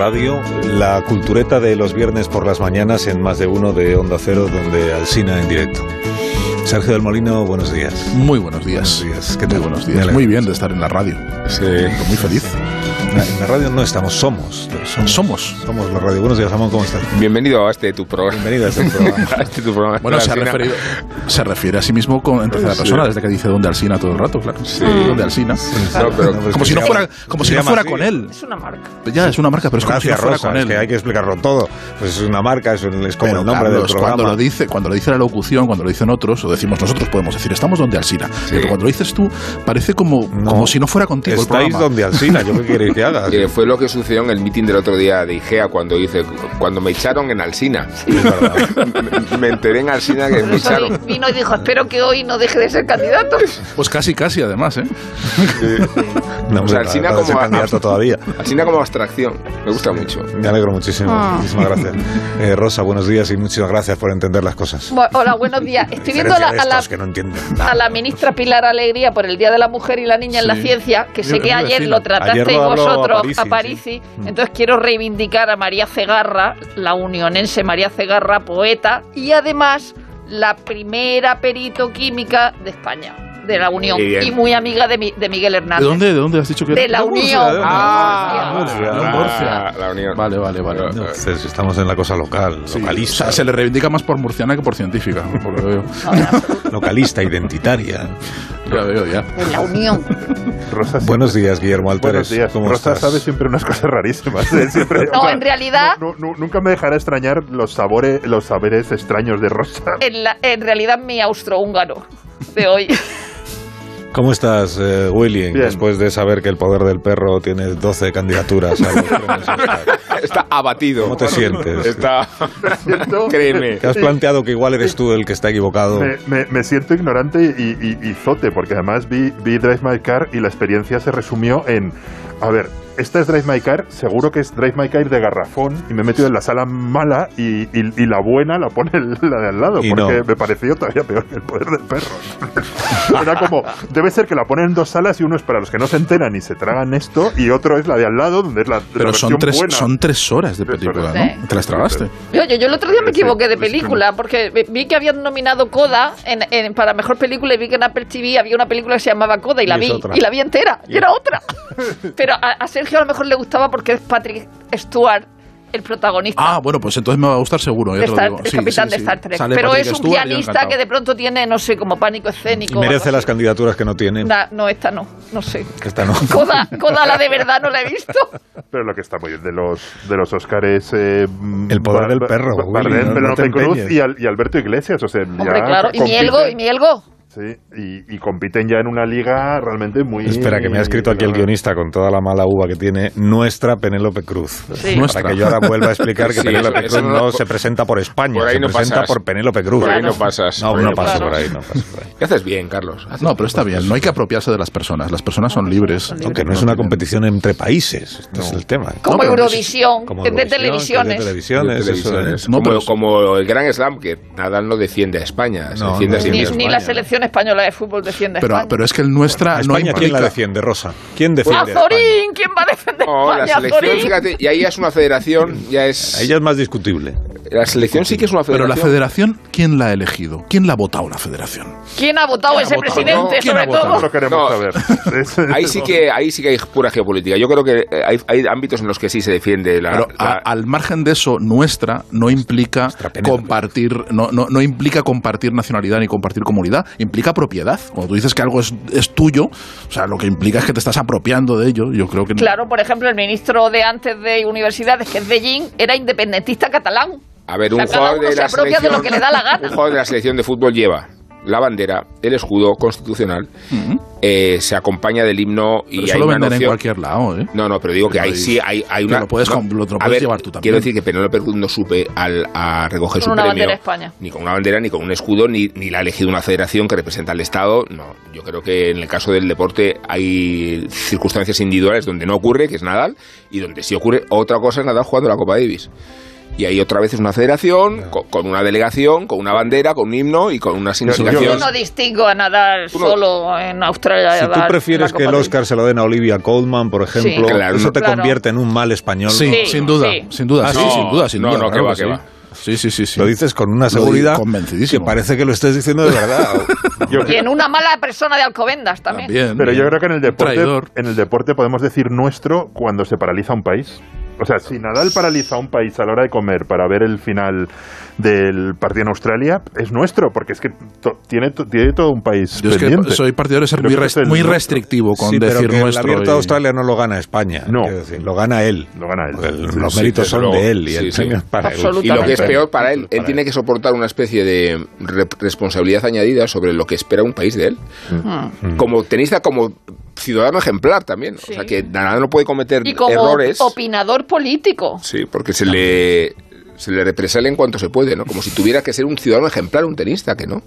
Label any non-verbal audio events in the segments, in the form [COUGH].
Radio la cultureta de los viernes por las mañanas en más de uno de Onda Cero, donde Alsina en directo. Sergio del Molino, buenos días. Muy buenos días. Buenos días. ¿Qué Muy buenos días. Muy bien de estar en la radio. Sí. Muy feliz. En la radio no estamos, somos. Somos. Somos. Somos la radio. Buenos días, Ramón, ¿cómo estás? Bienvenido a este tu programa. Bienvenido a este programa. [LAUGHS] A este tu programa. Bueno, se ha referido, se refiere a sí mismo con, en tercera Sí. persona, desde que dice donde Alsina todo el rato, claro. Sí. Donde Alsina. No, pero pues Como si no fuera, como si no fuera así. con él. Es una marca. Ya, es una marca, pero es como si no Gracias, fuera Rosa, con es que hay que explicarlo todo. Pues es una marca, es, un- es como Pero, el nombre Carlos, del programa. Cuando lo dice, cuando lo dice la locución, cuando lo dicen otros, o decimos nosotros podemos decir estamos donde Alsina. Pero cuando lo dices tú, parece como, No. como si no fuera contigo el Estáis donde Alsina, yo qué queréis que [LAUGHS] haga. Que fue lo que sucedió en el meeting del otro día de IGEA cuando hice cuando me echaron en Alsina. me, [LAUGHS] me enteré en Alsina que me echaron. vi- vino y dijo, espero que hoy no deje de ser candidato. Pues casi, casi, además, ¿eh? [LAUGHS] No, O sea, Alsina como- candidato [LAUGHS] todavía. Alsina como abstracción. Me gusta mucho. Me alegro muchísimo. Ah. Muchísimas gracias. Eh, Rosa, buenos días y muchísimas gracias por entender las cosas. Bu- Hola, buenos días. Estoy viendo a la, a la- que no a la ministra Pilar Alegría por el Día de la Mujer y la Niña en la Sí. Ciencia, que sé que ayer lo tratasteis Ayer a Parisi. Entonces quiero reivindicar a María Cegarra, la unionense María Cegarra, poeta, y además la primera perito química de España, de la Unión, Muy y muy amiga de, mi- de Miguel Hernández. ¿De dónde, ¿De dónde has dicho que De la Unión. ¿de dónde? Ah, Murcia. ah, Murcia. la Unión. Vale, vale, vale. Entonces, estamos en la cosa local, Sí, localista, o sea, se le reivindica más por murciana que por científica. por lo que veo. Localista, identitaria. Ya veo, ya. De la Unión. Rosa, Buenos días, Guillermo Alteres. Buenos días. ¿Cómo Rosa estás? sabe siempre unas cosas rarísimas. ¿eh? Siempre, [LAUGHS] No, o sea, en realidad- nu- nu- nunca me dejará extrañar los sabores, los saberes extraños de Rosa. En, la- en realidad mi austrohúngaro de hoy. [LAUGHS] ¿Cómo estás, eh, William? Bien. Después de saber que el poder del perro tiene 12 candidaturas a los premios. [LAUGHS] Está abatido. ¿Cómo te sientes? Está. Siento- [LAUGHS] Créeme. ¿Te has planteado que igual eres tú el que está equivocado? Me, me- me siento ignorante y, y- y zote, porque además vi, vi Drive My Car y la experiencia se resumió en... A ver, esta es Drive My Car, seguro que es Drive My Car de garrafón, y me he metido en la sala mala y, y- y la buena la pone [LAUGHS] la de al lado, Y porque no. me pareció todavía peor que el poder del perro. [LAUGHS] Era como, debe ser que la ponen en dos salas y uno es para los que no se enteran y se tragan esto, y otro es la de al lado, donde es la, la Pero son versión tres, buena. son tres horas de película, horas. ¿no? Te las tragaste. Oye, yo el otro día me Sí, equivoqué de sí, sí. película porque vi que habían nominado Coda en, en- para mejor película y vi que en Apple TV había una película que se llamaba Coda y la vi otra. y la vi entera y era otra. [LAUGHS] Pero a, a Sergio a lo mejor le gustaba porque es Patrick Stewart el protagonista. Ah, bueno, pues entonces me va a gustar seguro. Ya de te lo Star- digo. el Sí, capitán sí, de. Star Trek. Sale Pero Patrick es un Stewart pianista que de pronto tiene, no sé, como pánico escénico. merece las candidaturas que no tiene. Na- no, esta no, no sé. Esta no. [LAUGHS] Coda, Coda, la de verdad no la he visto. Pero lo que está muy bien de los de los Oscars eh, El poder del perro, Willy, Bardem, no- no Cruz y, Al- y Alberto Iglesias, o sea, ya Hombre, claro. Y Mielgo, y Mielgo. Sí, y, y compiten ya en una liga realmente muy... Espera, que me ha escrito aquí el guionista con toda la mala uva que tiene, nuestra Penélope Cruz. Sí. Nuestra. Para que yo ahora vuelva a explicar que Sí, Penélope eso- Cruz eso no, no- se presenta por España, por ahí se no presenta pasas. por Penélope Cruz. Por ahí no pasas. No, por ahí no Claro. por ahí, no paso por ahí. ¿Qué haces bien, Carlos? Haces No, pero está bien. No hay que apropiarse de las personas. Las personas son libres. Aunque no es una competición entre países, este es el tema. Como Eurovisión, Como de Eurovisión, televisiones. de televisiones, De eso televisiones. es. No, como, pero- como el Gran Slam, que Nadal no defiende a España, se No, defiende no, a sí Ni, mismo. ni la selección española de fútbol defiende a Pero, España. pero es que el nuestra ¿A no España quién la defiende, Rosa? ¿Quién defiende España? ¡Azorín! ¿Quién va a defender la España? selección, Azorín? fíjate, y ahí ya es una federación, ya es... Ella es más discutible. la selección sí que es una Pero federación. la federación, ¿quién la ha elegido? ¿Quién la ha votado la federación? ¿Quién ha votado ¿Quién ha ese votado? presidente, ¿Quién sobre ha votado? todo? Lo queremos No. saber. [LAUGHS] Ahí sí que ahí sí que hay pura geopolítica. Yo creo que hay, hay ámbitos en los que sí se defiende la, Pero a- la- al margen de eso, nuestra no implica compartir, no, no, no implica compartir nacionalidad ni compartir comunidad, implica propiedad. Cuando tú dices que algo es, es tuyo, o sea, lo que implica es que te estás apropiando de ello. Yo creo que Claro, por ejemplo, el ministro de antes de universidades, que es de era independentista catalán. A ver, O sea, un jugador de la apropia de selección, lo que le da la gana. Un jugador de la selección de fútbol lleva la bandera, el escudo constitucional, eh, se acompaña del himno y Pero hay eso lo una venden en cualquier lado, ¿eh? No, no, pero digo que Pero ahí sí hay, hay una. lo puedes no, lo- a puedes ver, llevar tú también. Quiero decir que Penélope Cruz no supe al, a recoger Con su una premio. bandera España. Ni con una bandera, ni con un escudo, ni, ni la ha elegido una federación que representa al Estado. No, yo creo que en el caso del deporte hay circunstancias individuales donde no ocurre, que es Nadal, y donde sí ocurre. Otra cosa es Nadal jugando la Copa Davis. Y ahí otra vez es una federación, co- con, una delegación, con una bandera, con un himno y con una Yo significación. no distingo a no- solo en Australia. Si tú prefieres que el. Oscar se lo den a Olivia Colman, por ejemplo, Sí. Claro, eso no- te Claro. convierte en un mal español. Sí, ¿no? Sí, sin duda, sí. sin duda, Ah, sí, no, sin duda, sin no, duda. no, que claro va, sí. que va. Sí, sí, sí, sí. Lo dices con una seguridad convencidísimo. que parece que lo estés diciendo de verdad. [LAUGHS] Yo- Y en una mala persona de Alcobendas también. También. Pero yo creo que en el deporte, Traidor. en el deporte podemos decir nuestro cuando se paraliza un país. O sea, si Nadal paraliza un país a la hora de comer para ver el final del partido en Australia, es nuestro, porque es que to- tiene, to- tiene todo un país Yo es que pendiente. soy partidario de ser muy, muy nuestro. restrictivo con sí, pero decir que el nuestro. abierto y- de Australia no lo gana España. No. decir, lo gana él. Lo gana él. Porque el- Sí, los méritos son de él y Sí, el sí. premio es para él. Y lo que es peor para él, él tiene que soportar una especie de re- responsabilidad añadida sobre lo que espera un país de él. Mm. Como tenista, como ciudadano ejemplar también. Sí. O sea, que nada no puede cometer Y como errores. opinador político. Sí, porque se le, se le represala en cuanto se puede, ¿no? Como si tuviera que ser un ciudadano ejemplar, un tenista, que no.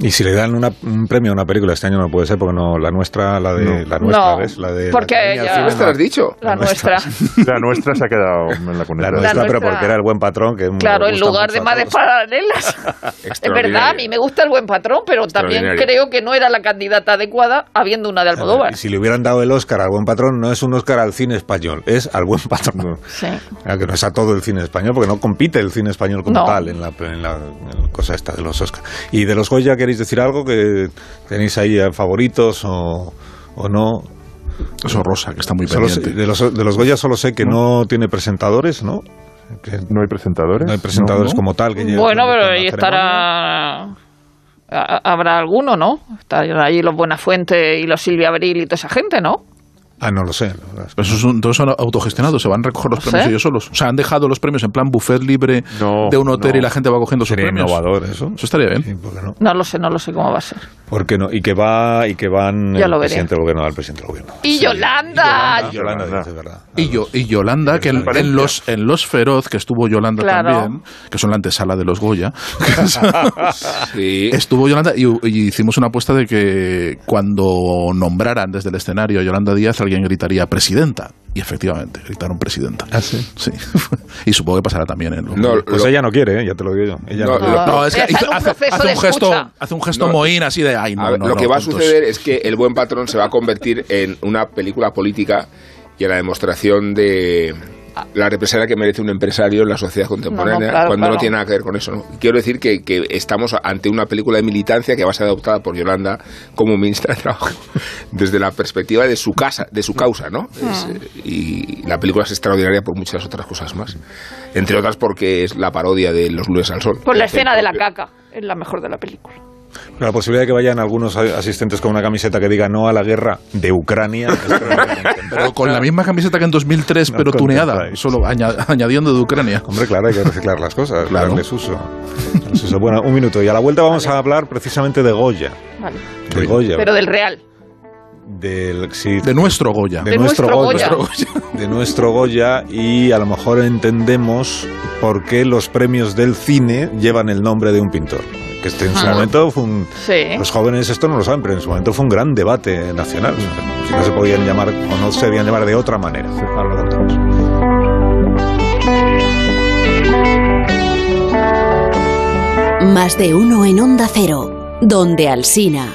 Y si le dan una- un premio a una película este año no puede ser porque no la nuestra la de la nuestra No, ¿ves? la de porque la ella- Cine, ¿Esto lo has dicho? La nuestra. [LAUGHS] La nuestra se ha quedado en la cuneta. la nuestra, La pero nuestra- porque era el buen patrón que Claro, en lugar de a madres paralelas. [LAUGHS] es verdad, a mí me gusta el buen patrón, pero también creo que no era la candidata adecuada habiendo una de Almodóvar. y si le hubieran dado el Oscar al buen patrón no es un Oscar al cine español es al buen [LAUGHS] patrón Sí. Que no es a todo el cine español porque no compite el cine español como No. tal en la, en la- en la cosa esta de los Oscar y de los Goya queréis decir algo que tenéis ahí favoritos o, o no Eso Rosa, que está muy Solo sé- pendiente. de, los, de los Goya solo sé que no tiene presentadores no que No hay presentadores. no hay presentadores No, no. como tal que Bueno, pero ahí estará. ha- Habrá alguno, ¿no? Estarán allí los Buenafuente y los Silvia Abril y toda esa gente, ¿no? Ah no lo sé Pero esos son, todos son autogestionados, se van a recoger los No premios sé. ellos solos. O sea, han dejado los premios en plan buffet libre No, de un hotel no. y la gente va cogiendo sus premios. innovador eso Eso estaría bien. Sí, ¿por qué no? No lo sé, no lo sé cómo va a ser. ¿Por qué no? Y que va y que van Ya el presidente del gobierno al presidente del gobierno. Y Yolanda. Y Yolanda, dice, verdad. Y, yo, y Yolanda, que en, los, en los Feroz, que estuvo Yolanda Claro. también, que son la antesala de los Goya, [LAUGHS] Sí. estuvo Yolanda y, y hicimos una apuesta de que cuando nombraran desde el escenario a Yolanda Díaz, alguien gritaría presidenta. Y efectivamente, gritaron presidenta. ¿Ah, sí? Sí. [LAUGHS] y supongo que pasará también en los No. Pues Lo- ella no quiere, ¿eh? ya te lo digo yo. Ella No, no, lo- No, es que Está en hizo- un hace, un gesto, hace un gesto No. mohín así de ay, no, A ver, no, lo no, que va a puntos". suceder es que El Buen Patrón se va a convertir en una película política y en la demostración de la represalia que merece un empresario en la sociedad contemporánea No, no, claro, cuando no tiene nada que ver con eso. ¿no? Quiero decir que, que estamos ante una película de militancia que va a ser adoptada por Yolanda como ministra de Trabajo [LAUGHS] desde la perspectiva de su casa, de su causa, ¿no? Es, eh, y la película es extraordinaria por muchas otras cosas más. Entre otras porque es la parodia de Los lunes al sol. Pues la escena de la caca es la mejor de la película. La posibilidad de que vayan algunos a- asistentes con una camiseta que diga no a la guerra de Ucrania. [LAUGHS] Pero con la misma camiseta que en 2003, No pero tuneada, contentáis. solo aña- [LAUGHS] añadiendo de Ucrania. Hombre, claro, hay que reciclar las cosas, Claro. darles uso. Bueno, un minuto. Y a la vuelta vamos a hablar precisamente de Goya. Vale. De Goya. Pero del Real. Del, sí, De nuestro Goya. de de nuestro, nuestro Goya, Goya. [LAUGHS] de nuestro Goya y a lo mejor entendemos por qué los premios del cine llevan el nombre de un pintor. Que este en su Ah. momento fue un, Sí. los jóvenes esto no lo saben, pero en su momento fue un gran debate nacional. Si no se podían llamar o no se debían llamar de otra manera. Ahora lo contamos. Más de uno en Onda Cero, donde Alsina.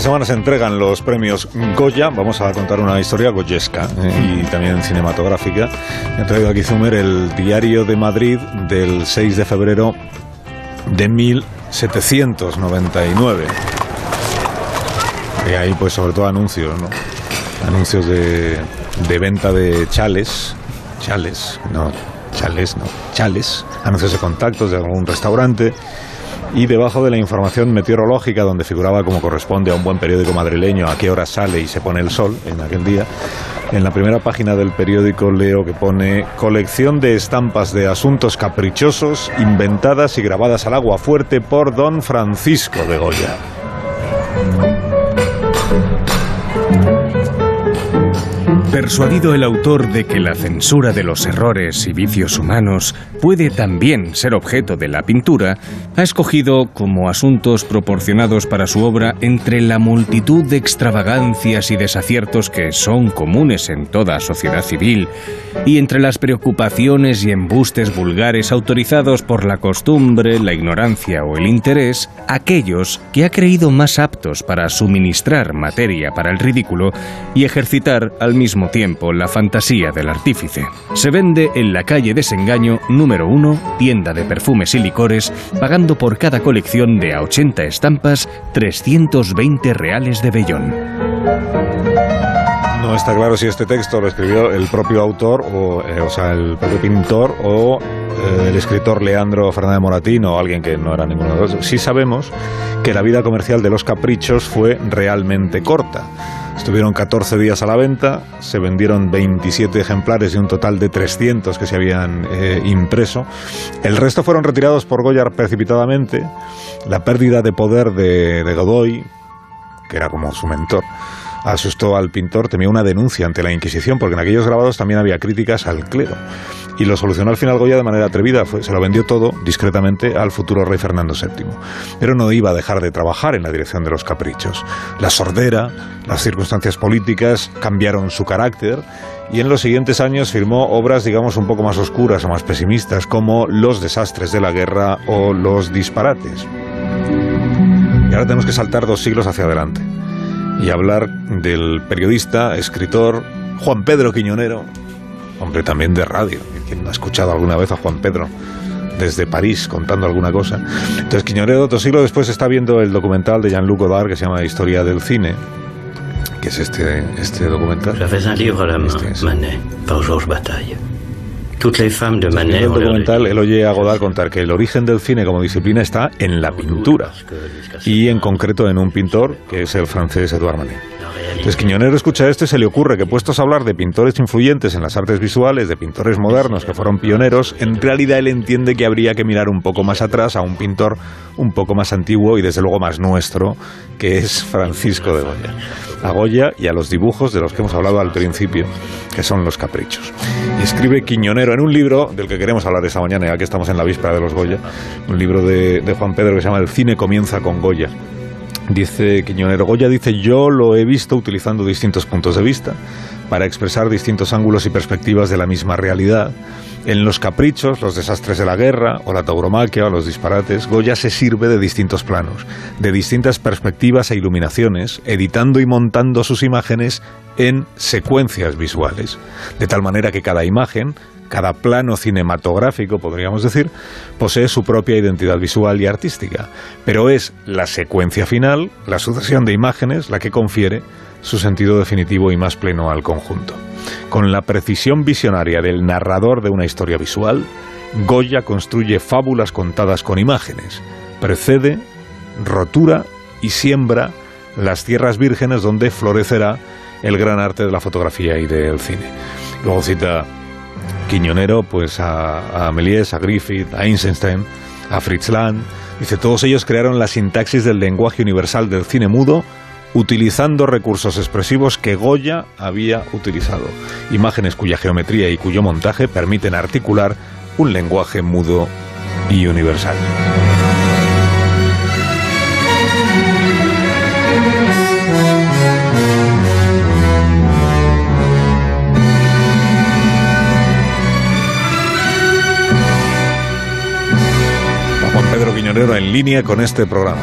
De semana se entregan los premios Goya. Vamos a contar una historia goyesca eh, y también cinematográfica. He traído aquí Zumer el diario de Madrid del 6 de febrero de 1799. Y ahí pues sobre todo anuncios, ¿no? Anuncios de, de venta de chales. Chales, no, chales, no, chales. Anuncios de contactos de algún restaurante y debajo de la información meteorológica donde figuraba como corresponde a un buen periódico madrileño a qué hora sale y se pone el sol en aquel día, en la primera página del periódico leo que pone colección de estampas de asuntos caprichosos inventadas y grabadas al agua fuerte por don Francisco de Goya. Persuadido el autor de que la censura de los errores y vicios humanos puede también ser objeto de la pintura, ha escogido como asuntos proporcionados para su obra entre la multitud de extravagancias y desaciertos que son comunes en toda sociedad civil, y entre las preocupaciones y embustes vulgares autorizados por la costumbre, la ignorancia o el interés, aquellos que ha creído más aptos para suministrar materia para el ridículo y ejercitar al mismo tiempo la fantasía del artífice. Se vende en la calle Desengaño número 1, tienda de perfumes y licores, pagando por cada colección de a 80 estampas 320 reales de vellón. No está claro si este texto lo escribió el propio autor, o, eh, o sea, el propio pintor, o eh, el escritor Leandro Fernández Moratín, o alguien que no era ninguno de los dos. Sí sabemos que la vida comercial de los caprichos fue realmente corta. Estuvieron 14 días a la venta, se vendieron 27 ejemplares de un total de 300 que se habían eh, impreso. El resto fueron retirados por Goya precipitadamente. La pérdida de poder de, de Godoy, que era como su mentor, asustó al pintor, temía una denuncia ante la Inquisición, porque en aquellos grabados también había críticas al clero. Y lo solucionó al final Goya de manera atrevida, se lo vendió todo discretamente al futuro rey Fernando VII. Pero no iba a dejar de trabajar en la dirección de los caprichos. La sordera, las circunstancias políticas cambiaron su carácter y en los siguientes años firmó obras, digamos, un poco más oscuras o más pesimistas, como Los desastres de la guerra o Los disparates. Y ahora tenemos que saltar dos siglos hacia adelante y hablar del periodista, escritor Juan Pedro Quiñonero, hombre también de radio. ¿Quién no ha escuchado alguna vez a Juan Pedro desde París contando alguna cosa? Entonces Quiñonero, otro siglo después, está viendo el documental de Jean-Luc Godard que se llama Historia del Cine, que es este, este documental. J'avais un livre à la main. Manet, par Georges Bataille. En el documental él oye a Godard contar que el origen del cine como disciplina está en la pintura y en concreto en un pintor que es el francés Edouard Manet. Entonces Quiñonero escucha esto y se le ocurre que puestos a hablar de pintores influyentes en las artes visuales, de pintores modernos que fueron pioneros, en realidad él entiende que habría que mirar un poco más atrás a un pintor un poco más antiguo y desde luego más nuestro, que es Francisco de Goya. A Goya y a los dibujos de los que hemos hablado al principio, que son los caprichos. Y escribe Quiñonero en un libro del que queremos hablar esta mañana, ya que estamos en la víspera de los Goya, un libro de, de Juan Pedro que se llama El cine comienza con Goya. Dice Quiñonero, Goya dice, yo lo he visto utilizando distintos puntos de vista para expresar distintos ángulos y perspectivas de la misma realidad. En los caprichos, los desastres de la guerra o la tauromaquia o los disparates, Goya se sirve de distintos planos, de distintas perspectivas e iluminaciones, editando y montando sus imágenes en secuencias visuales, de tal manera que cada imagen, cada plano cinematográfico, podríamos decir, posee su propia identidad visual y artística, pero es la secuencia final, la sucesión de imágenes, la que confiere su sentido definitivo y más pleno al conjunto. Con la precisión visionaria del narrador de una historia visual, Goya construye fábulas contadas con imágenes, precede, rotura y siembra las tierras vírgenes donde florecerá el gran arte de la fotografía y del cine. Luego cita Quiñonero, pues a, a a Griffith, a Eisenstein, a Fritz Lang. Dice, todos ellos crearon la sintaxis del lenguaje universal del cine mudo utilizando recursos expresivos que Goya había utilizado. Imágenes cuya geometría y cuyo montaje permiten articular un lenguaje mudo y universal. Pedro Quiñonero en línea con este programa.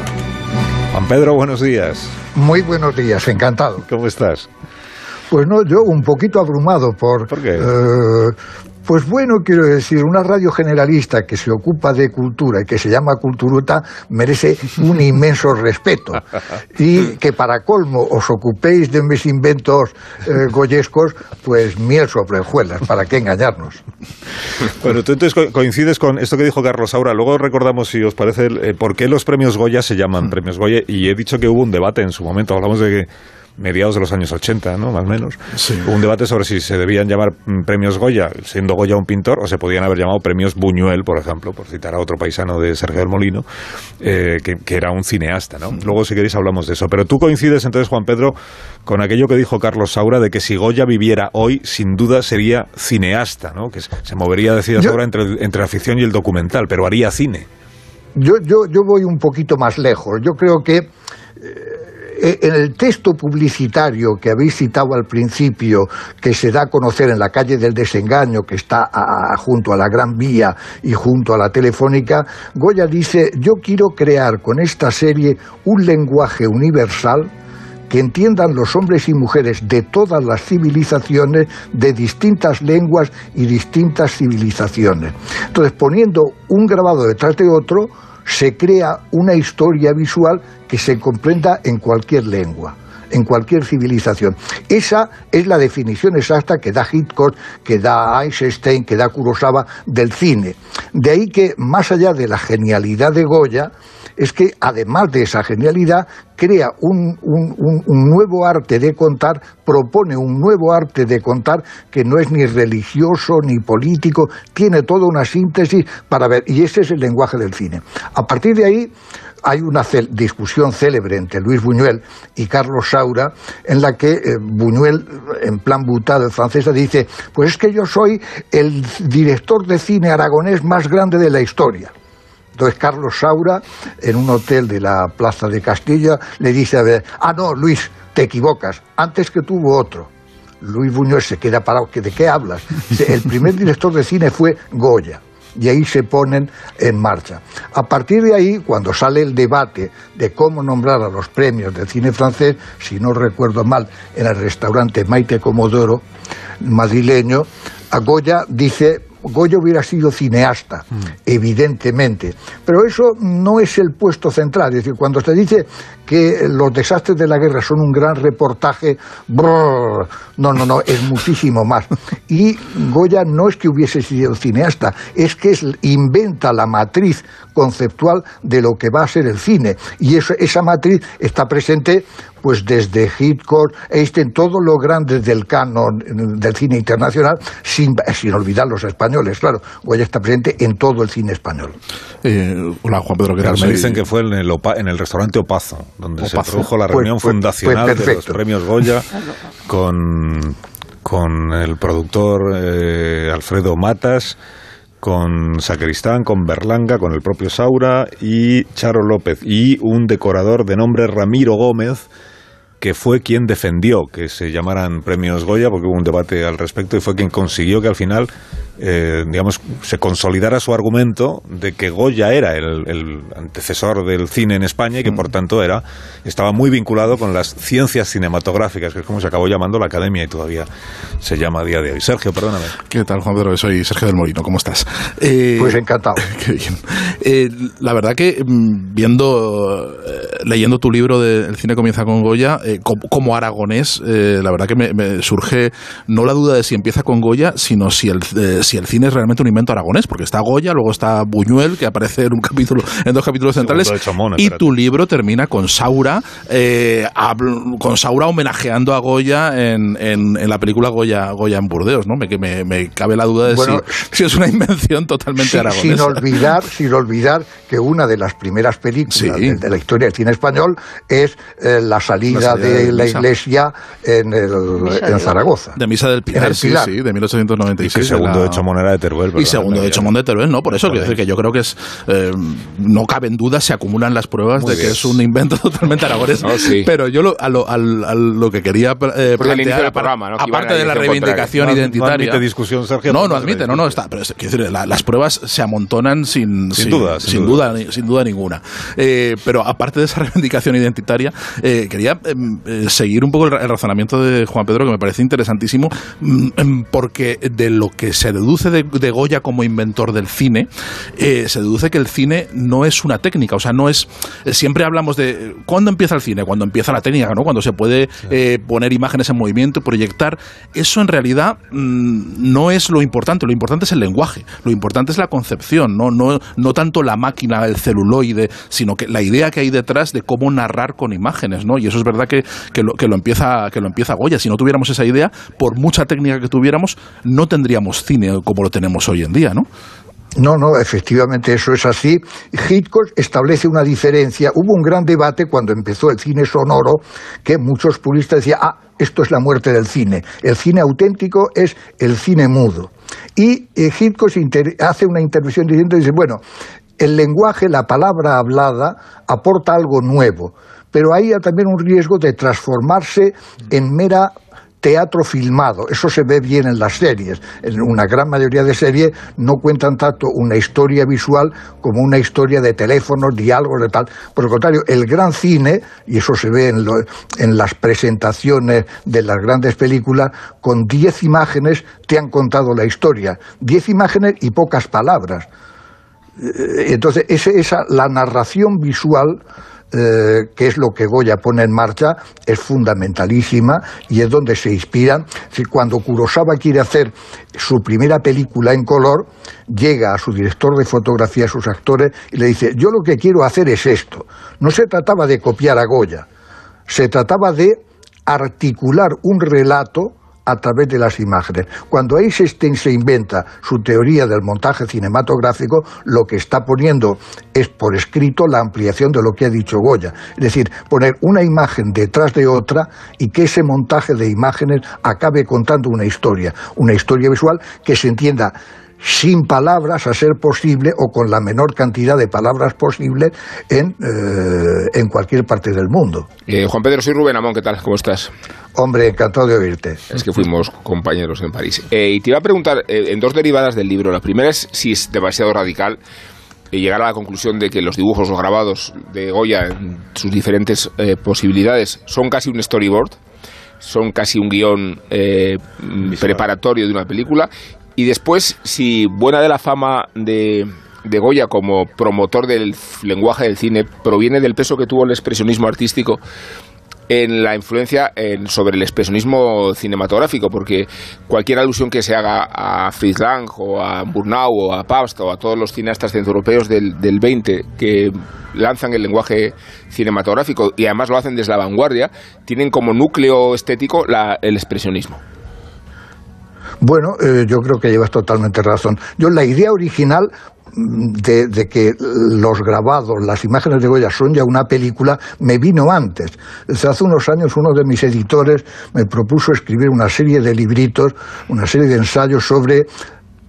Juan Pedro, buenos días. Muy buenos días, encantado. ¿Cómo estás? Pues no, yo un poquito abrumado por... ¿Por qué? eh, pues bueno, quiero decir, una radio generalista que se ocupa de cultura y que se llama Culturuta merece un inmenso respeto. [LAUGHS] Y que para colmo os ocupéis de mis inventos eh, goyescos, pues miel sobre hojuelas, ¿para qué engañarnos? Bueno, tú entonces co- coincides con esto que dijo Carlos Saura. Luego recordamos, si os parece, eh, por qué los premios Goya se llaman premios Goya. Y he dicho que hubo un debate en su momento. Hablamos de que mediados de los años 80, ¿no? Más o menos. Hubo un debate sobre si se debían llamar mm, premios Goya, siendo Goya un pintor, o se podían haber llamado premios Buñuel, por ejemplo, por citar a otro paisano de Sergio del Molino, eh, que, que era un cineasta, ¿no? Luego, si queréis, hablamos de eso. Pero tú coincides entonces, Juan Pedro, con aquello que dijo Carlos Saura de que si Goya viviera hoy, sin duda sería cineasta, ¿no? Que se movería, decía Saura, entre, entre la ficción y el documental, pero haría cine. Yo, yo, yo voy un poquito más lejos. Yo creo que eh, en el texto publicitario que habéis citado al principio, que se da a conocer en la calle del desengaño, que está junto a la Gran Vía y junto a la Telefónica, Goya dice, yo quiero crear con esta serie un lenguaje universal que entiendan los hombres y mujeres de todas las civilizaciones, de distintas lenguas y distintas civilizaciones. Entonces, poniendo un grabado detrás de otro, se crea una historia visual que se comprenda en cualquier lengua en cualquier civilización. Esa es la definición exacta que da Hitchcock, que da Eisenstein, que da Kurosawa del cine. De ahí que, más allá de la genialidad de Goya, es que además de esa genialidad, crea un, un- nuevo arte de contar, propone un nuevo arte de contar que no es ni religioso ni político, tiene toda una síntesis para ver, y ese es el lenguaje del cine. A partir de ahí hay una discusión célebre entre Luis Buñuel y Carlos Saura, en la que eh, Buñuel, en plan butal francesa, dice, pues es que yo soy el director de cine aragonés más grande de la historia. Entonces Carlos Saura, en un hotel de la Plaza de Castilla, le dice a ver, ah, no, Luis, te equivocas, antes que tuvo otro. Luis Buñuel se queda parado, ¿que ¿de qué hablas? El primer [LAUGHS] director de cine fue Goya. Y ahí se ponen en marcha. A partir de ahí, cuando sale el debate de cómo nombrar a los premios del cine francés, si no recuerdo mal, en el restaurante Maite Comodoro, madrileño, a Goya dice Goya hubiera sido cineasta, evidentemente, pero eso no es el puesto central. Es decir, cuando se dice que los desastres de la guerra son un gran reportaje, brrr, no, no, no, es muchísimo más. Y Goya no es que hubiese sido cineasta, es que es- inventa la matriz conceptual de lo que va a ser el cine. Y eso- esa matriz está presente pues desde Hitchcock, Einstein, todos los grandes del canon del cine internacional, sin, sin olvidar los españoles, claro. Goya está presente en todo el cine español. Eh, hola, Juan Pedro, ¿qué tal? me dicen que fue en el, Opa- en el restaurante Opazo, donde se produjo la Pues- reunión pues- pues fundacional de los premios Goya [LAUGHS] con, con el productor eh, Alfredo Matas, con Sacristán, con Berlanga, con el propio Saura y Charo López y un decorador de nombre Ramiro Gómez que fue quien defendió que se llamaran premios Goya, porque hubo un debate al respecto y fue quien consiguió que al final, eh, digamos, se consolidara su argumento de que Goya era el, el antecesor del cine en España y que por tanto era estaba muy vinculado con las ciencias cinematográficas, que es como se acabó llamando la academia y todavía se llama a día de hoy. Sergio, perdóname. ¿Qué tal, Juan Pedro? Soy Sergio del Molino, ¿cómo estás? Eh, Pues encantado. [LAUGHS] Qué bien. Eh, la verdad que mm, viendo, eh, leyendo tu libro de El cine comienza con Goya, eh, como, como aragonés, eh, la verdad que me, me surge no la duda de si empieza con Goya, sino si el, eh, si el cine es realmente un invento aragonés, porque está Goya, luego está Buñuel, que aparece en un capítulo, en dos capítulos centrales, Chamón, y tu libro termina con Saura, eh, con Saura homenajeando a Goya en, en- en la película Goya, Goya en Burdeos, ¿no? Me, que me, me cabe la duda de Bueno, si, [LAUGHS] si es una invención totalmente sin, aragonesa. sin olvidar, sin olvidar que una de las primeras películas Sí. de, de la historia del cine español es eh, la salida, La salida de la iglesia en, en Zaragoza. De Misa del Pilar, sí, sí, de 1896. Y segundo de Monera de Teruel. Y segundo de Chomón de Teruel, no, por eso quiero decir que yo creo que es, eh, no caben dudas, se acumulan las pruebas de que es un invento [LAUGHS] totalmente aragonés. Pero yo lo, a, lo, a, lo que quería eh, plantear, programa, aparte de la reivindicación identitaria. No admite discusión, Sergio. No, no admite, no, no, está. Pero decir, las pruebas se amontonan sin, sin, duda, sin, duda. sin duda ninguna. Eh, pero aparte de esa [LAUGHS] reivindicación identitaria, eh, quería em, eh, seguir un poco el, razonamiento de Juan Pedro, que me parece interesantísimo, mm, em, porque de lo que se deduce de, Goya como inventor del cine, se deduce que el cine no es una técnica, o sea, no es. Siempre hablamos de. ¿Cuándo empieza el cine? Cuando empieza la técnica, ¿no? Cuando se puede poner imágenes en movimiento, proyectar. Eso en realidad mm, no es lo importante, lo importante es el lenguaje, lo importante es la concepción, no, no, no tanto la máquina, el celuloide, sino que la idea que hay detrás de cómo narrar con imágenes, ¿no? Y eso es verdad que, que, lo, que, lo, empieza, que lo empieza Goya. Si no tuviéramos esa idea, por mucha técnica que tuviéramos, no tendríamos cine como lo tenemos hoy en día, ¿no? No, no, efectivamente eso es así. Hitchcock establece una diferencia. Hubo un gran debate cuando empezó el cine sonoro que muchos puristas decían, ah, esto es la muerte del cine. El cine auténtico es el cine mudo. Y eh, Hitchcock hace una intervención diciendo, dice, bueno, el lenguaje, la palabra hablada, aporta algo nuevo, pero hay también un riesgo de transformarse en mera teatro filmado. Eso se ve bien en las series. En una gran mayoría de series no cuentan tanto una historia visual como una historia de teléfonos, diálogos, de tal. Por el contrario, el gran cine, y eso se ve en, las presentaciones de las grandes películas, con diez imágenes te han contado la historia. Diez imágenes y pocas palabras. Eh, entonces, esa, la narración visual eh, que es lo que Goya pone en marcha, es fundamentalísima y es donde se inspiran. Cuando Kurosawa quiere hacer su primera película en color, llega a su director de fotografía, a sus actores, y le dice, yo lo que quiero hacer es esto. No se trataba de copiar a Goya, se trataba de articular un relato a través de las imágenes. Cuando Eisenstein se inventa su teoría del montaje cinematográfico, lo que está poniendo es por escrito la ampliación de lo que ha dicho Goya. Es decir, poner una imagen detrás de otra y que ese montaje de imágenes acabe contando una historia, una historia visual que se entienda sin palabras a ser posible o con la menor cantidad de palabras posible en, eh, en cualquier parte del mundo. Eh, Juan Pedro, soy Rubén Amón, ¿qué tal? ¿Cómo estás? Hombre, encantado de oírte. Es que fuimos compañeros en París. Eh, y te iba a preguntar en dos derivadas del libro. La primera es si es demasiado radical llegar a la conclusión de que los dibujos o grabados de Goya en sus diferentes posibilidades son casi un storyboard, son casi un guion preparatorio de una película y después, si buena de la fama de, de Goya como promotor del lenguaje del cine proviene del peso que tuvo el expresionismo artístico en la influencia sobre el expresionismo cinematográfico, porque cualquier alusión que se haga a Fritz Lang o a Murnau o a Pabst o a todos los cineastas centroeuropeos del, del 20 que lanzan el lenguaje cinematográfico y además lo hacen desde la vanguardia, tienen como núcleo estético el expresionismo. Bueno, eh, yo creo que llevas totalmente razón. Yo la idea original mm, de, que los grabados, las imágenes de Goya son ya una película, me vino antes. Hace unos años uno de mis editores me propuso escribir una serie de libritos, una serie de ensayos sobre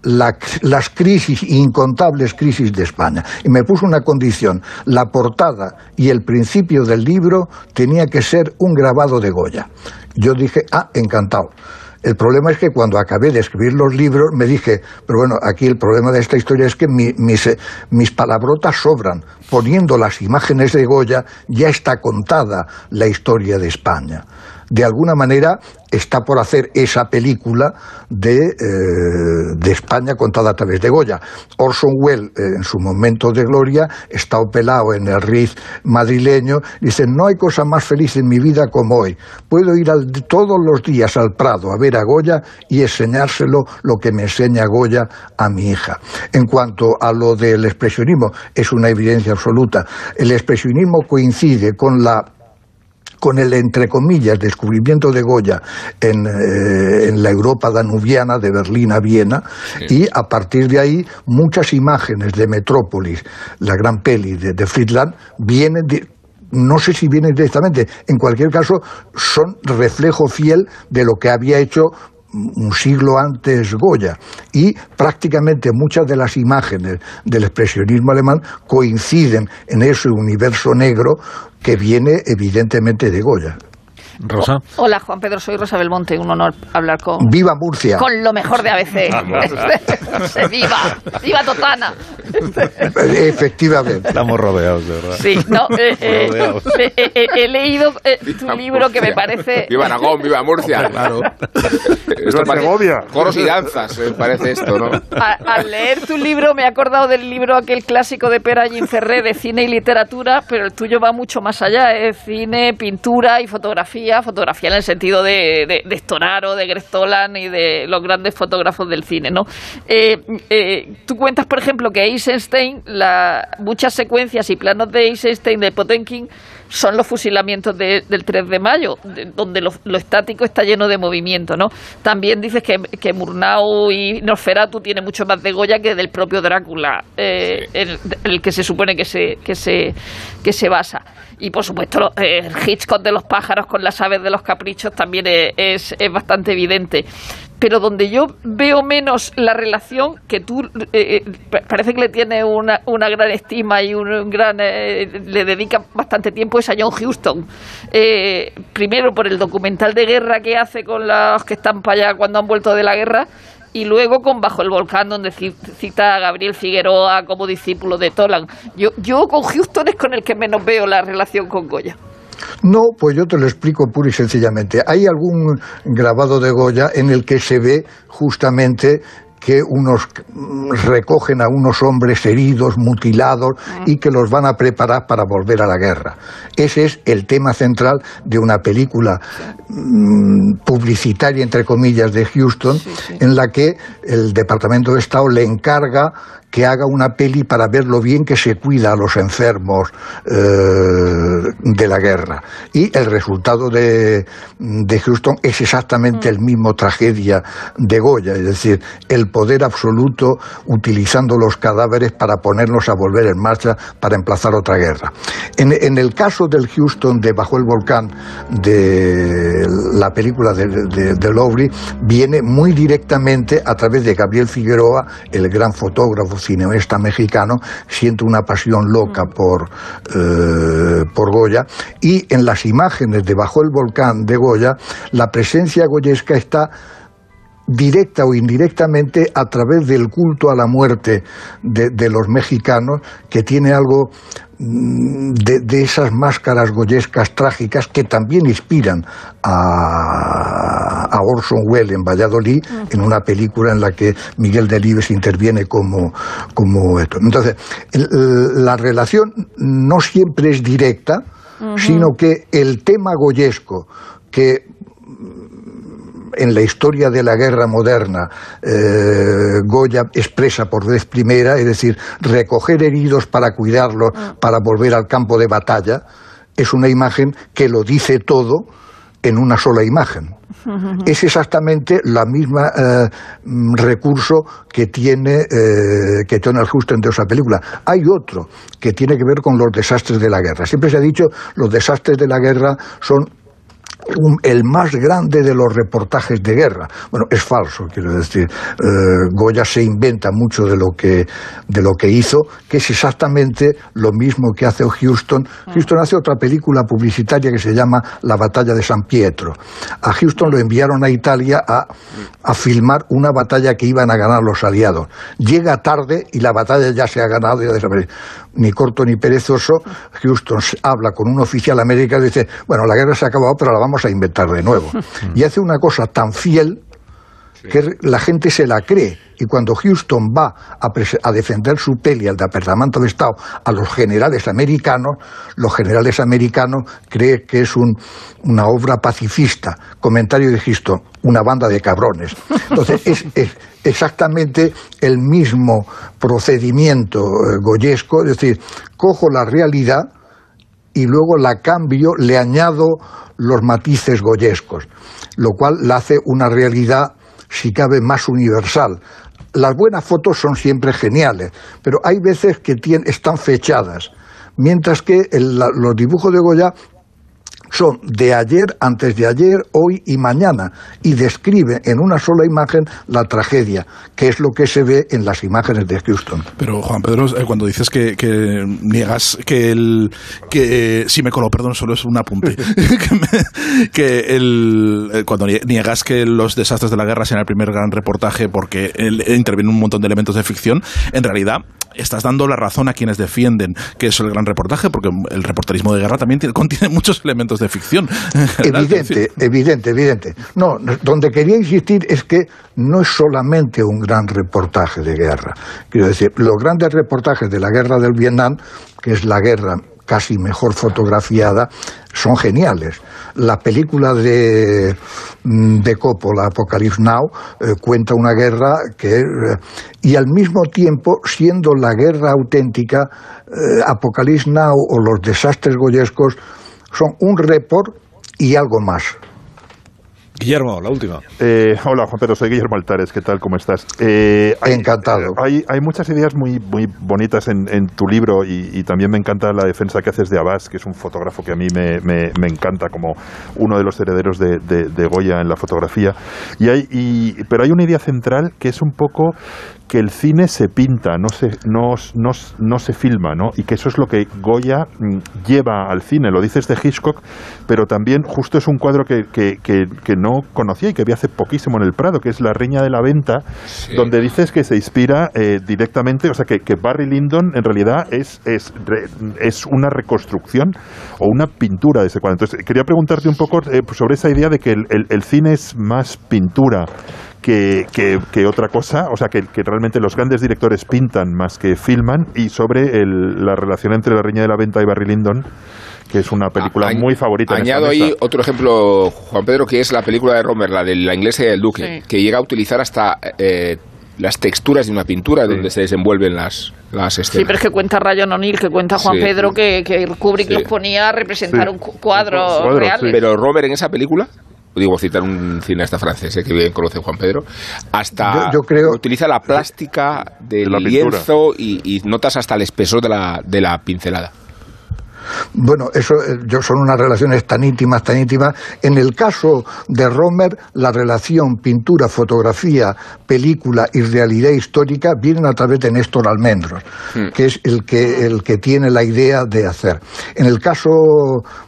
las crisis, incontables crisis de España. Y me puso una condición, la portada y el principio del libro tenía que ser un grabado de Goya. Yo dije, ah, encantado. El problema es que cuando acabé de escribir los libros me dije, pero bueno, aquí el problema de esta historia es que mis, eh, mis palabrotas sobran. Poniendo las imágenes de Goya ya está contada la historia de España de alguna manera está por hacer esa película de, eh, de España contada a través de Goya. Orson Welles, eh, en su momento de gloria, está opelado en el Riz madrileño, dice, no hay cosa más feliz en mi vida como hoy. Puedo ir todos los días al Prado a ver a Goya y enseñárselo lo que me enseña Goya a mi hija. En cuanto a lo del expresionismo, es una evidencia absoluta. El expresionismo coincide con la con el, entre comillas, descubrimiento de Goya en, eh, en la Europa danubiana, de Berlín a Viena, y a partir de ahí muchas imágenes de Metrópolis, la gran peli de, de Friedland, vienen no sé si vienen directamente, en cualquier caso son reflejo fiel de lo que había hecho un siglo antes Goya. Y prácticamente muchas de las imágenes del expresionismo alemán coinciden en ese universo negro que viene evidentemente de Goya. Rosa. Hola, Juan Pedro, soy Rosa Belmonte. Un honor hablar con. ¡Viva Murcia! Con lo mejor de ABC. [LAUGHS] ¡Viva! ¡Viva Totana! Efectivamente. Estamos rodeados, de verdad. Sí, no. Eh, eh, eh, he leído tu libro que me parece. ¡Viva Aragón! ¡Viva Murcia! Claro. Esto Segovia! Coros y danzas, me parece esto, ¿no? al leer tu libro me he acordado del libro aquel clásico de Pera Ferré de cine y literatura, pero el tuyo va mucho más allá. Es cine, pintura y fotografía fotografía, en el sentido de, de, de Storaro, de Grestolan y de los grandes fotógrafos del cine, ¿no? Eh, eh, tú cuentas, por ejemplo, que Eisenstein, la, muchas secuencias y planos de Eisenstein, de Potenkin, son los fusilamientos del 3 de mayo, donde lo, estático está lleno de movimiento, ¿no? También dices que, que Murnau y Nosferatu tiene mucho más de Goya que del propio Drácula, eh, el, el, que se supone que se, que se, que se basa. Y por supuesto, eh, el Hitchcock de los pájaros con las aves de los caprichos también es, es bastante evidente. Pero donde yo veo menos la relación que tú eh, eh parece que le tienes una, una gran estima y un gran eh, le dedica bastante tiempo es a John Huston. Eh, primero por el documental de guerra que hace con los que están para allá cuando han vuelto de la guerra y luego con Bajo el Volcán, donde cita a Gabriel Figueroa como discípulo de Tolan. Yo, yo con Houston es con el que menos veo la relación con Goya. No, pues yo te lo explico pura y sencillamente. Hay algún grabado de Goya en el que se ve justamente que unos recogen a unos hombres heridos, mutilados y que los van a preparar para volver a la guerra. Ese es el tema central de una película mm, publicitaria, entre comillas, de Houston, en la que el Departamento de Estado le encarga que haga una peli para ver lo bien que se cuida a los enfermos eh, de la guerra. Y el resultado de, de Houston es exactamente el mismo tragedia de Goya, es decir, el poder absoluto utilizando los cadáveres para ponernos a volver en marcha para emplazar otra guerra. En, en el caso del Houston de Bajo el Volcán, de la película de, de, de Lowry, viene muy directamente a través de Gabriel Figueroa, el gran fotógrafo cineasta mexicano, siente una pasión loca por, eh, por Goya, y en las imágenes de Bajo el Volcán de Goya, la presencia goyesca está directa o indirectamente a través del culto a la muerte de, de los mexicanos, que tiene algo mm, de, de, esas máscaras goyescas trágicas que también inspiran a, a Orson Welles en Valladolid, uh -huh. en una película en la que Miguel Delibes interviene como, como esto. Entonces, el, la relación no siempre es directa, uh -huh. sino que el tema goyesco que en la historia de la guerra moderna eh, Goya expresa por vez primera, es decir, recoger heridos para cuidarlos, para volver al campo de batalla, es una imagen que lo dice todo en una sola imagen. [LAUGHS] Es exactamente la misma eh, recurso que tiene eh, que Donald Huston de esa película. Hay otro que tiene que ver con los desastres de la guerra. Siempre se ha dicho los desastres de la guerra son un, el más grande de los reportajes de guerra. Bueno, es falso, quiero decir. Eh, Goya se inventa mucho de lo, que, de lo que hizo, que es exactamente lo mismo que hace Houston. Houston hace otra película publicitaria que se llama La batalla de San Pietro. A Houston lo enviaron a Italia a, a filmar una batalla que iban a ganar los aliados. Llega tarde y la batalla ya se ha ganado y ha desaparecido. Ni corto ni perezoso, Houston habla con un oficial americano y dice, bueno, la guerra se ha acabado, pero la vamos a inventar de nuevo. [LAUGHS] Y hace una cosa tan fiel que la gente se la cree. Y cuando Houston va a, defender su peli al Departamento de Estado a los generales americanos, los generales americanos creen que es un, una obra pacifista. Comentario de Houston, una banda de cabrones. Entonces, es, es exactamente el mismo procedimiento eh, goyesco, es decir, cojo la realidad y luego la cambio, le añado los matices goyescos, lo cual la hace una realidad, si cabe, más universal. Las buenas fotos son siempre geniales, pero hay veces que tienen, están fechadas. mientras que el- los dibujos de Goya son de ayer, antes de ayer, hoy y mañana, y describe en una sola imagen la tragedia, que es lo que se ve en las imágenes de Houston. Pero Juan Pedro, eh, cuando dices que, que niegas que el que sí me coló, perdón, solo es un apunte, [LAUGHS] [LAUGHS] que, me- que el eh, cuando nie- niegas que los desastres de la guerra sean el primer gran reportaje porque intervienen un montón de elementos de ficción, en realidad estás dando la razón a quienes defienden que es el gran reportaje, porque el reporterismo de guerra también tiene- [LAUGHS] contiene muchos elementos de [LAUGHS] ficción. Evidente, evidente, evidente. No, donde quería insistir es que no es solamente un gran reportaje de guerra. Quiero decir, los grandes reportajes de la guerra del Vietnam, que es la guerra casi mejor fotografiada, son geniales. La película de, mm, de Coppola, Apocalypse Now, eh, cuenta una guerra que... eh, y al mismo tiempo, siendo la guerra auténtica, eh, Apocalypse Now o los desastres goyescos son un report y algo más. Guillermo, la última. Eh, hola, Juan Pedro, soy Guillermo Altares. ¿Qué tal? ¿Cómo estás? Eh, hay- Encantado. Hay, hay muchas ideas muy, muy bonitas en, en tu libro y, y también me encanta la defensa que haces de Abbas, que es un fotógrafo que a mí me, me- me encanta como uno de los herederos de, de- de Goya en la fotografía. Y hay, y- pero hay una idea central que es un poco que el cine se pinta, no se, no, no, no se filma, ¿no? Y que eso es lo que Goya mm, lleva al cine. Lo dices de Hitchcock, pero también justo es un cuadro que, que, que- que no conocía y que vi hace poquísimo en el Prado, que es La Reina de la Venta, donde dices que se inspira eh, directamente, o sea, que, que Barry Lyndon en realidad es, es, es una reconstrucción o una pintura de ese cuadro. Entonces, quería preguntarte un poco eh, sobre esa idea de que el, el- el cine es más pintura que, que- que otra cosa, o sea, que, que realmente los grandes directores pintan más que filman, y sobre el- la relación entre La Reina de la Venta y Barry Lyndon, que es una película Añ- muy favorita. en esta Añado ahí mesa. otro ejemplo, Juan Pedro, que es la película de Romer, la de la inglesa y el duque, Sí. que llega a utilizar hasta eh, las texturas de una pintura donde se desenvuelven las, las Sí, escenas. pero es que cuenta Ryan O'Neill, que cuenta Juan Sí. Pedro, que, que Kubrick Sí. los ponía a representar Sí. un cu- cuadro, Un cuadro, real. sí. Pero Romer en esa película, digo citar un cineasta francés eh, que bien conoce Juan Pedro, hasta Yo- yo creo- utiliza la plástica del De la pintura. lienzo y, y notas hasta el espesor de la, de la pincelada. Bueno, eso eh, yo, son unas relaciones tan íntimas, tan íntimas. En el caso de Romer, la relación pintura, fotografía, película y realidad histórica vienen a través de Néstor Almendros, que es el que, el que tiene la idea de hacer. En el caso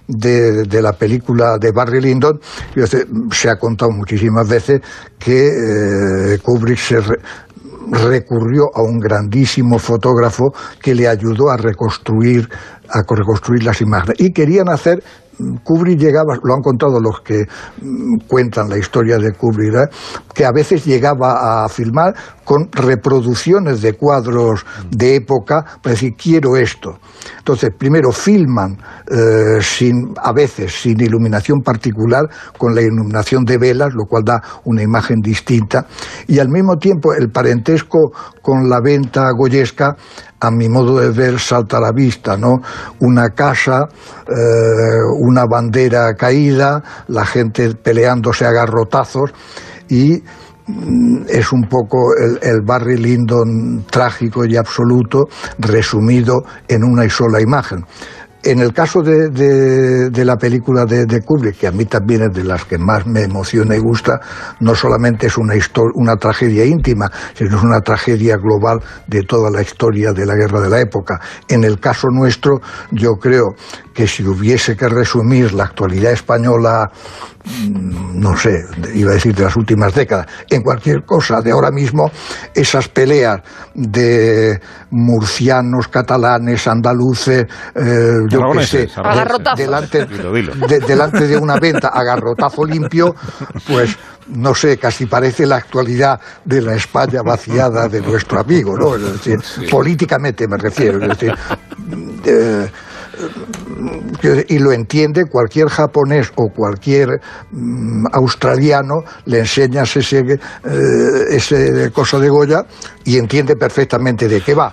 de, de la película de Barry Lyndon, se ha contado muchísimas veces que eh, Kubrick se, re- recurrió a un grandísimo fotógrafo que le ayudó a reconstruir a co- reconstruir las imágenes. Y querían hacer mm, Kubrick llegaba, lo han contado los que mm, cuentan la historia de Kubrick, que a veces llegaba a filmar con reproducciones de cuadros de época para decir quiero esto. Entonces, primero filman eh, sin, a veces sin iluminación particular, con la iluminación de velas, lo cual da una imagen distinta, y al mismo tiempo el parentesco con la venta goyesca, a mi modo de ver, salta a la vista, ¿no? Una casa, eh, una bandera caída, la gente peleándose a garrotazos y mm, es un poco el, el Barry Lyndon trágico y absoluto resumido en una sola imagen. En el caso de, de- la película de, Kubrick, que a mí también es de las que más me emociona y gusta, no solamente es una, una tragedia íntima, sino es una tragedia global de toda la historia de la guerra de la época. En el caso nuestro, yo creo que si hubiese que resumir la actualidad española, no sé, iba a decir de las últimas décadas, en cualquier cosa de ahora mismo, esas peleas de murcianos, catalanes, andaluces, eh, yo qué sé, delante, Dilo, dilo. de- delante de una venta a garrotazo limpio, pues no sé, casi parece la actualidad de la España vaciada de nuestro amigo, ¿no? Es decir, políticamente me refiero, es decir, eh, y lo entiende cualquier japonés o cualquier mm, australiano, le enseñas ese, eh, ese cosa de Goya y entiende perfectamente de qué va.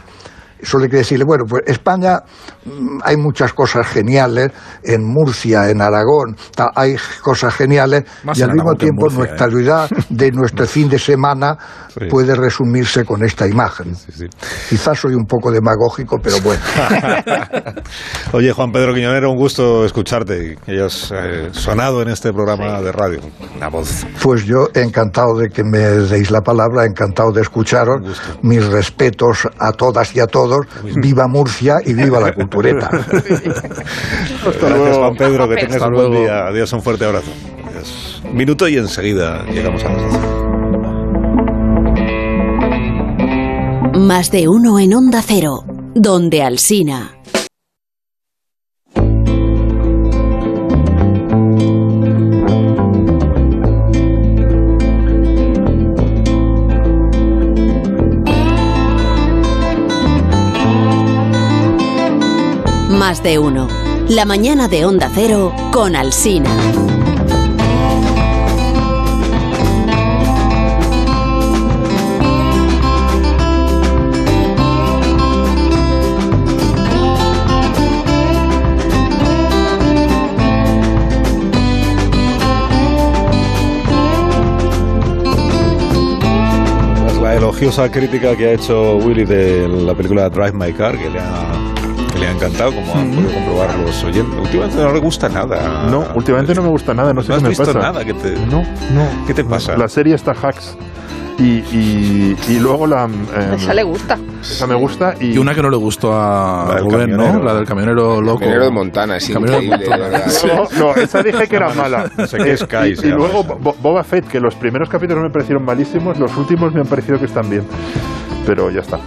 Solo hay que decirle, bueno, pues España mm, hay muchas cosas geniales, en Murcia, en Aragón, hay cosas geniales, Más y al mismo tiempo Murcia, nuestra ¿eh? realidad [LAUGHS] de nuestro fin de semana Sí. puede resumirse con esta imagen. Sí, sí. Quizás soy un poco demagógico, pero bueno. [LAUGHS] Oye, Juan Pedro Quiñonero, un gusto escucharte y que hayas eh, sonado en este programa de radio. La voz. Pues yo encantado de que me deis la palabra, encantado de escucharos. Mis respetos a todas y a todos. Viva Murcia y viva la cultureta. [LAUGHS] Gracias, Juan Pedro, que tengas Hasta un buen luego. día. Adiós, un fuerte abrazo. Adiós. Minuto y enseguida llegamos a las 12. Más de uno en Onda Cero, donde Alsina. Más de uno. La mañana de Onda Cero con Alsina. La elogiosa crítica que ha hecho Willy de la película Drive My Car, que le ha, que le ha encantado, como han podido comprobar los oyentes. Últimamente no le gusta nada. No, últimamente no me gusta nada, no sé No qué me visto pasa. nada que te... No, no. ¿Qué te pasa? La serie está hacks. Y, y, y luego la. eh, Esa le gusta. esa me gusta. Y, Y una que no le gustó a Rubén, ¿no? camionero. La del camionero loco. Camionero de Montana, es Camionero de increíble, de Montana. No, no, esa dije que era mala. [LAUGHS] No sé qué Eh, Sky y, y luego. Bo- Boba Fett, que los primeros capítulos me parecieron malísimos, los últimos me han parecido que están bien. Pero ya está.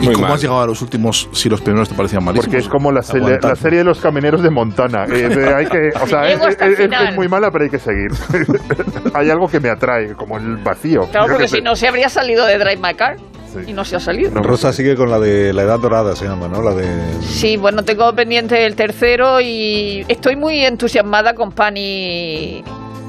¿Y Muy cómo mal. has llegado a los últimos si los primeros te parecían malísimos? Porque es como la, se- Aguantar. la serie de los camioneros de Montana. Eh, de- [LAUGHS] hay que, o sea, es, muy mala, pero hay que seguir. [LAUGHS] hay algo que me atrae, como el vacío. Claro, porque si no se habría salido de Drive My Car. Sí. Y no se ha salido. No. Rosa sigue con la de la edad dorada, se llama, ¿no? La de... Sí, bueno, tengo pendiente el tercero y estoy muy entusiasmada con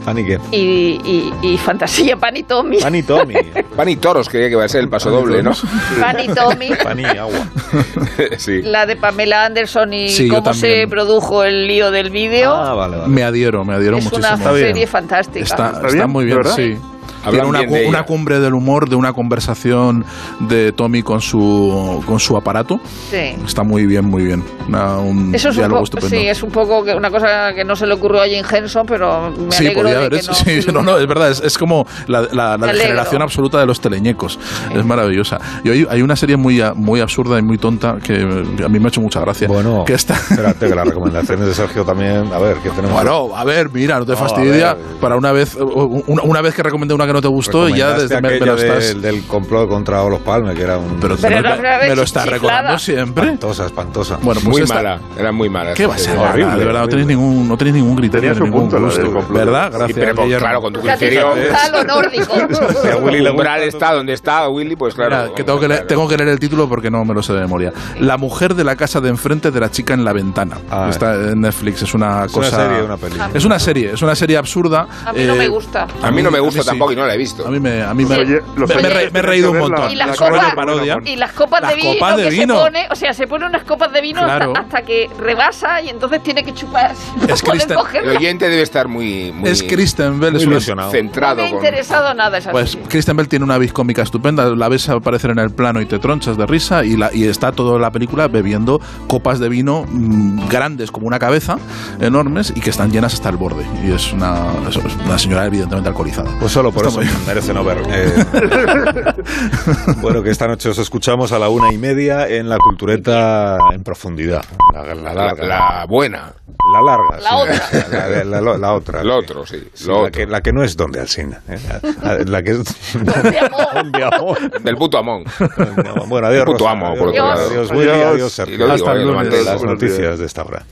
Pan y, ¿qué? y, y- y Fantasía, Pan y Tommy. Ani Tommy. [LAUGHS] Pan y toros quería que iba a ser el paso doble, ¿no? Pan y Tommy. Pan y agua. [LAUGHS] sí. La de Pamela Anderson y Sí, cómo se produjo el lío del vídeo. Ah, vale, vale. Me adhiero, me adhiero es muchísimo. una Está bien. serie fantástica. Está, ¿Está está muy ¿De bien, verdad? sí. Hablan Tiene una, cu- una cumbre del humor, de una conversación de Tommy con su, con su aparato. Sí. Está muy bien, muy bien. Una- un Eso es un, diálogo poco, estupendo. sí, es un poco que una cosa que no se le ocurrió a Jim Henson, pero me Sí, alegro podía de haber que hecho- no. [LAUGHS] sí, no, no, es verdad, es, es como la, la- la degeneración absoluta de los teleñecos. Es maravillosa. Y hay, hay una serie muy, muy absurda y muy tonta que a mí me ha hecho mucha gracia. Bueno, que está... [LAUGHS] espérate, que las recomendaciones de Sergio también... A ver, ¿qué tenemos? Bueno, a ver, mira, no te No, fastidia. Para una vez, una, una vez que recomendé una que no te gustó y ya desde me, me lo estás. del, del complot contra Olof Palme, que era un... Pero, Pero me, lo estás recordando siempre. Espantosa, espantosa. Bueno, pues Muy esta- mala, era muy mala. ¿Qué va a ser? Horrible, de verdad, no tenéis ningún, no tenéis ningún criterio. Ningún punto, gusto. ¿Verdad? Sí, Gracias. pero con- Guillermo. claro, con tu criterio. lo [LAUGHS] nórdico. Willy El umbral está donde está Willy, pues claro. Mira, que tengo que, leer, tengo que leer el título porque no me lo sé de memoria. La mujer de la casa de enfrente de la chica en la ventana. Ah, Está en Netflix, es una ¿Es una cosa. serie una película? Es una serie, es una serie absurda. A mí no Eh, me gusta. A mí no me gusta sí. tampoco y no la he visto. A mí me, a mí me, Oye, los me- me, he me reído un montón. Y las la copas- rollo parodia. Y las copas Las de vino copas de que vino. se pone, o sea, se pone unas copas de vino hasta- Claro. hasta, que rebasa y entonces tiene que chupar. Es [LAUGHS] Kristen- El oyente debe estar muy, muy Es Kristen Bell, Muy ilusionado. No me centrado ha con. interesado nada esa Pues. Kristen Bell tiene una vis cómica estupenda, la ves aparecer en el plano y te tronchas de risa y, la, y está toda la película bebiendo copas de vino mm, grandes como una cabeza, enormes y que están llenas hasta el borde. Y es una, es una señora evidentemente alcoholizada. Pues solo por Está eso muy bien. merece no ver. Eh, [LAUGHS] bueno, que esta noche os escuchamos a la una y media en la cultureta en profundidad. La, la La, larga. la buena. La larga. La sí. otra. [LAUGHS] La, la- la- la otra. El otro, sí. Sí, la, otro. que, la que no es donde Alsina. ¿eh? La, la que es [LAUGHS] Donde amor. Del puto Amón. Bueno, adiós. Puto Rosa. amo, adiós, por otro lado. Adiós, Willy. Adiós. Sergio. Hasta el eh, lunes. Las noticias de esta hora.